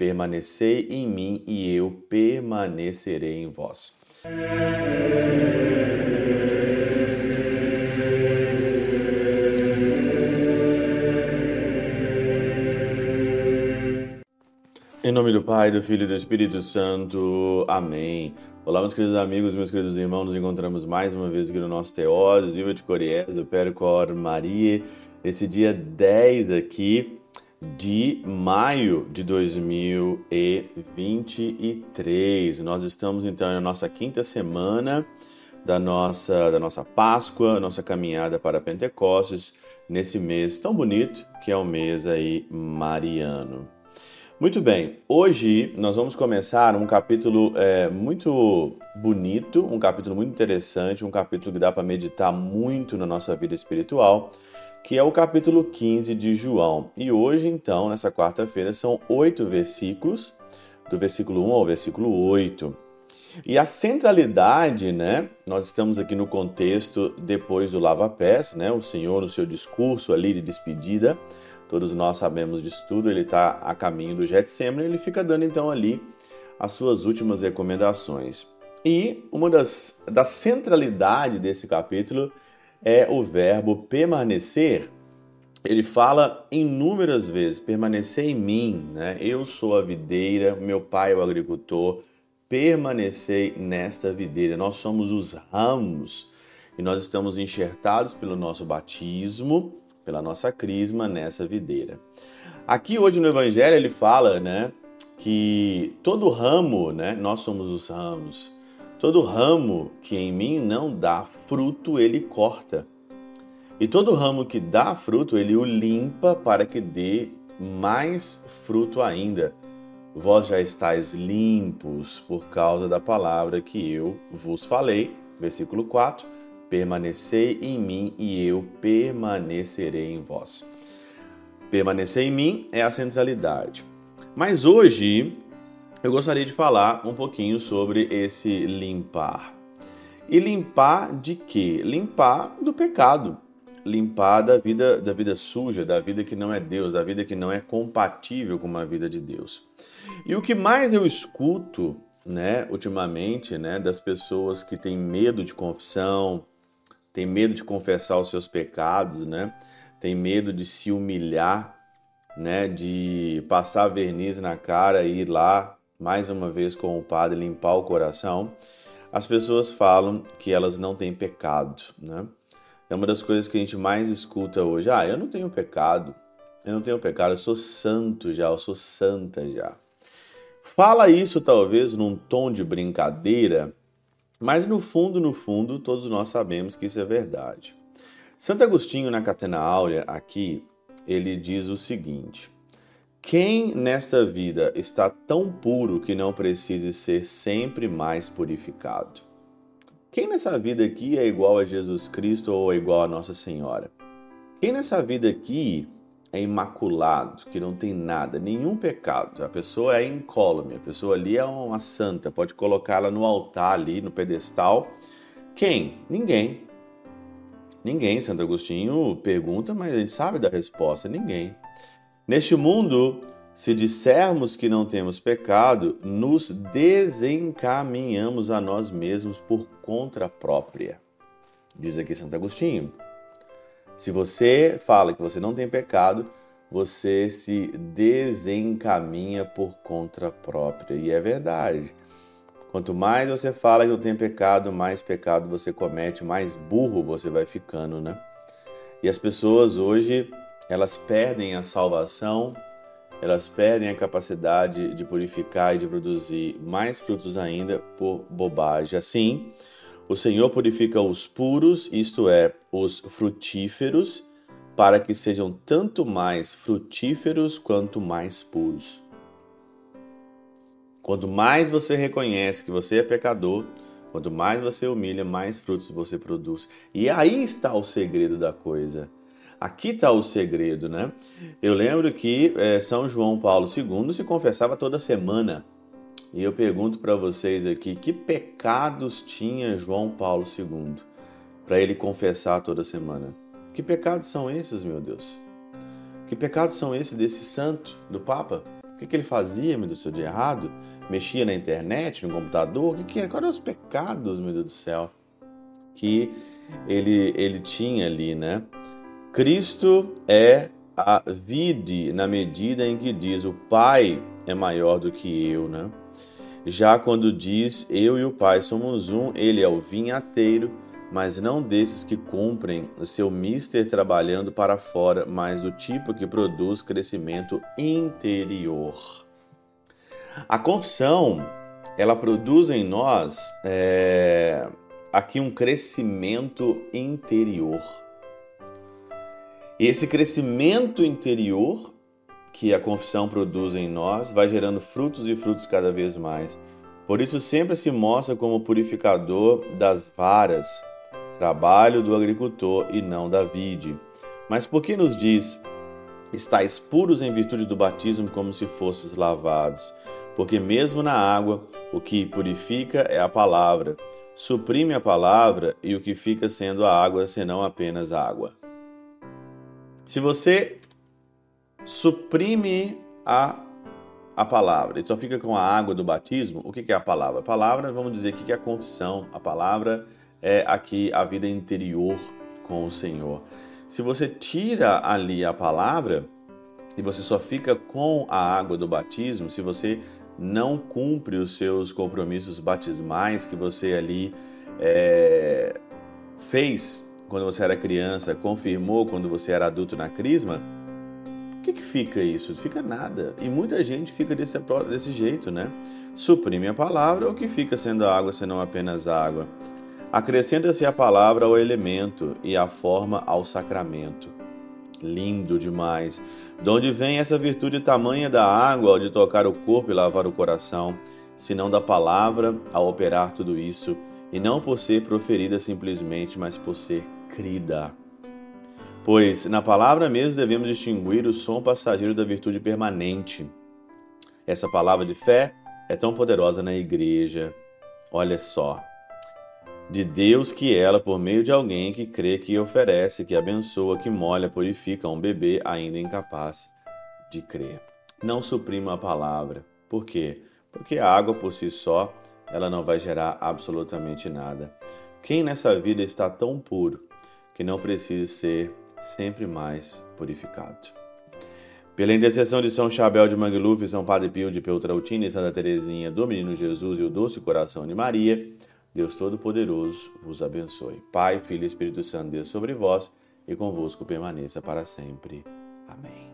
Permanecei em mim e eu permanecerei em vós. Em nome do Pai, do Filho e do Espírito Santo. Amém. Olá, meus queridos amigos, meus queridos irmãos, nos encontramos mais uma vez aqui no nosso Teoses, Viva de Coriés, do Percor Maria, esse dia 10 aqui de maio de 2023. Nós estamos então na nossa quinta semana da nossa, da nossa Páscoa, nossa caminhada para Pentecostes, nesse mês tão bonito que é o mês aí mariano. Muito bem, hoje nós vamos começar um capítulo é, muito bonito, um capítulo muito interessante, um capítulo que dá para meditar muito na nossa vida espiritual, que é o capítulo 15 de João. E hoje, então, nessa quarta-feira, são oito versículos, do versículo 1 ao versículo 8. E a centralidade, né? Nós estamos aqui no contexto depois do lava-pés, né? O Senhor, no seu discurso ali de despedida, todos nós sabemos disso tudo, ele está a caminho do Getsemane, ele fica dando então ali as suas últimas recomendações. E uma das da centralidade desse capítulo é o verbo permanecer. Ele fala inúmeras vezes: permanecer em mim, né? Eu sou a videira, meu pai é o agricultor. Permanecer nesta videira. Nós somos os ramos e nós estamos enxertados pelo nosso batismo pela nossa crisma nessa videira. Aqui hoje no Evangelho ele fala, né, que todo ramo, né, nós somos os ramos, todo ramo que em mim não dá fruto, ele corta. E todo ramo que dá fruto, ele o limpa para que dê mais fruto ainda. Vós já estáis limpos por causa da palavra que eu vos falei. Versículo 4 Permanecei em mim e eu permanecerei em vós. Permanecer em mim é a centralidade. Mas hoje eu gostaria de falar um pouquinho sobre esse limpar. E limpar de quê? Limpar do pecado. Limpar da vida, da vida suja, da vida que não é Deus, da vida que não é compatível com uma vida de Deus. E o que mais eu escuto, né, ultimamente, né, das pessoas que têm medo de confissão, tem medo de confessar os seus pecados, né? Tem medo de se humilhar, né? De passar verniz na cara e ir lá mais uma vez com o padre limpar o coração. As pessoas falam que elas não têm pecado, né? É uma das coisas que a gente mais escuta hoje. Ah, eu não tenho pecado. Eu não tenho pecado, eu sou santo já, eu sou santa já. Fala isso talvez num tom de brincadeira, mas no fundo, no fundo, todos nós sabemos que isso é verdade. Santo Agostinho, na Catena Áurea, aqui, ele diz o seguinte: Quem nesta vida está tão puro que não precise ser sempre mais purificado? Quem nessa vida aqui é igual a Jesus Cristo ou é igual a Nossa Senhora? Quem nessa vida aqui é imaculado, que não tem nada, nenhum pecado. A pessoa é incólume, a pessoa ali é uma santa, pode colocá-la no altar ali, no pedestal. Quem? Ninguém. Ninguém. Santo Agostinho pergunta, mas a gente sabe da resposta: ninguém. Neste mundo, se dissermos que não temos pecado, nos desencaminhamos a nós mesmos por conta própria. Diz aqui Santo Agostinho. Se você fala que você não tem pecado, você se desencaminha por conta própria. E é verdade. Quanto mais você fala que não tem pecado, mais pecado você comete, mais burro você vai ficando, né? E as pessoas hoje, elas perdem a salvação, elas perdem a capacidade de purificar e de produzir mais frutos ainda por bobagem. Assim, o Senhor purifica os puros, isto é, os frutíferos, para que sejam tanto mais frutíferos quanto mais puros. Quanto mais você reconhece que você é pecador, quanto mais você humilha, mais frutos você produz. E aí está o segredo da coisa. Aqui está o segredo, né? Eu lembro que é, São João Paulo II se confessava toda semana. E eu pergunto para vocês aqui, que pecados tinha João Paulo II para ele confessar toda semana? Que pecados são esses, meu Deus? Que pecados são esses desse santo, do Papa? que, que ele fazia, meu Deus de errado? Mexia na internet, no computador? O que, que era? Quais eram os pecados, meu Deus do céu, que ele, ele tinha ali, né? Cristo é a vide na medida em que diz o Pai é maior do que eu, né? Já quando diz eu e o Pai somos um, ele é o vinhateiro, mas não desses que cumprem o seu mister trabalhando para fora, mas do tipo que produz crescimento interior. A confissão, ela produz em nós é, aqui um crescimento interior. Esse crescimento interior que a confissão produz em nós vai gerando frutos e frutos cada vez mais. Por isso, sempre se mostra como purificador das varas, trabalho do agricultor e não da vide. Mas por que nos diz: estáis puros em virtude do batismo, como se fosses lavados? Porque mesmo na água, o que purifica é a palavra. Suprime a palavra e o que fica sendo a água, senão apenas água. Se você suprime a, a palavra e só fica com a água do batismo, o que é a palavra? A palavra, vamos dizer que é a confissão. A palavra é aqui a vida interior com o Senhor. Se você tira ali a palavra e você só fica com a água do batismo, se você não cumpre os seus compromissos batismais que você ali é, fez quando você era criança, confirmou quando você era adulto na crisma, o que, que fica isso? Fica nada. E muita gente fica desse, desse jeito, né? Suprime a palavra, o que fica sendo água senão apenas água? Acrescenta-se a palavra ao elemento e a forma ao sacramento. Lindo demais. De onde vem essa virtude tamanha da água ao de tocar o corpo e lavar o coração, senão da palavra ao operar tudo isso, e não por ser proferida simplesmente, mas por ser crida. Pois na palavra mesmo devemos distinguir o som passageiro da virtude permanente. Essa palavra de fé é tão poderosa na igreja. Olha só. De Deus que ela, por meio de alguém que crê, que oferece, que abençoa, que molha, purifica um bebê ainda incapaz de crer. Não suprima a palavra. Por quê? Porque a água por si só, ela não vai gerar absolutamente nada. Quem nessa vida está tão puro que não precise ser sempre mais purificado. Pela intercessão de São Chabel de Mangluf, São Padre Pio de Peltrautina e Santa Teresinha do Menino Jesus e o Doce Coração de Maria, Deus Todo-Poderoso vos abençoe. Pai, Filho e Espírito Santo, Deus sobre vós e convosco permaneça para sempre. Amém.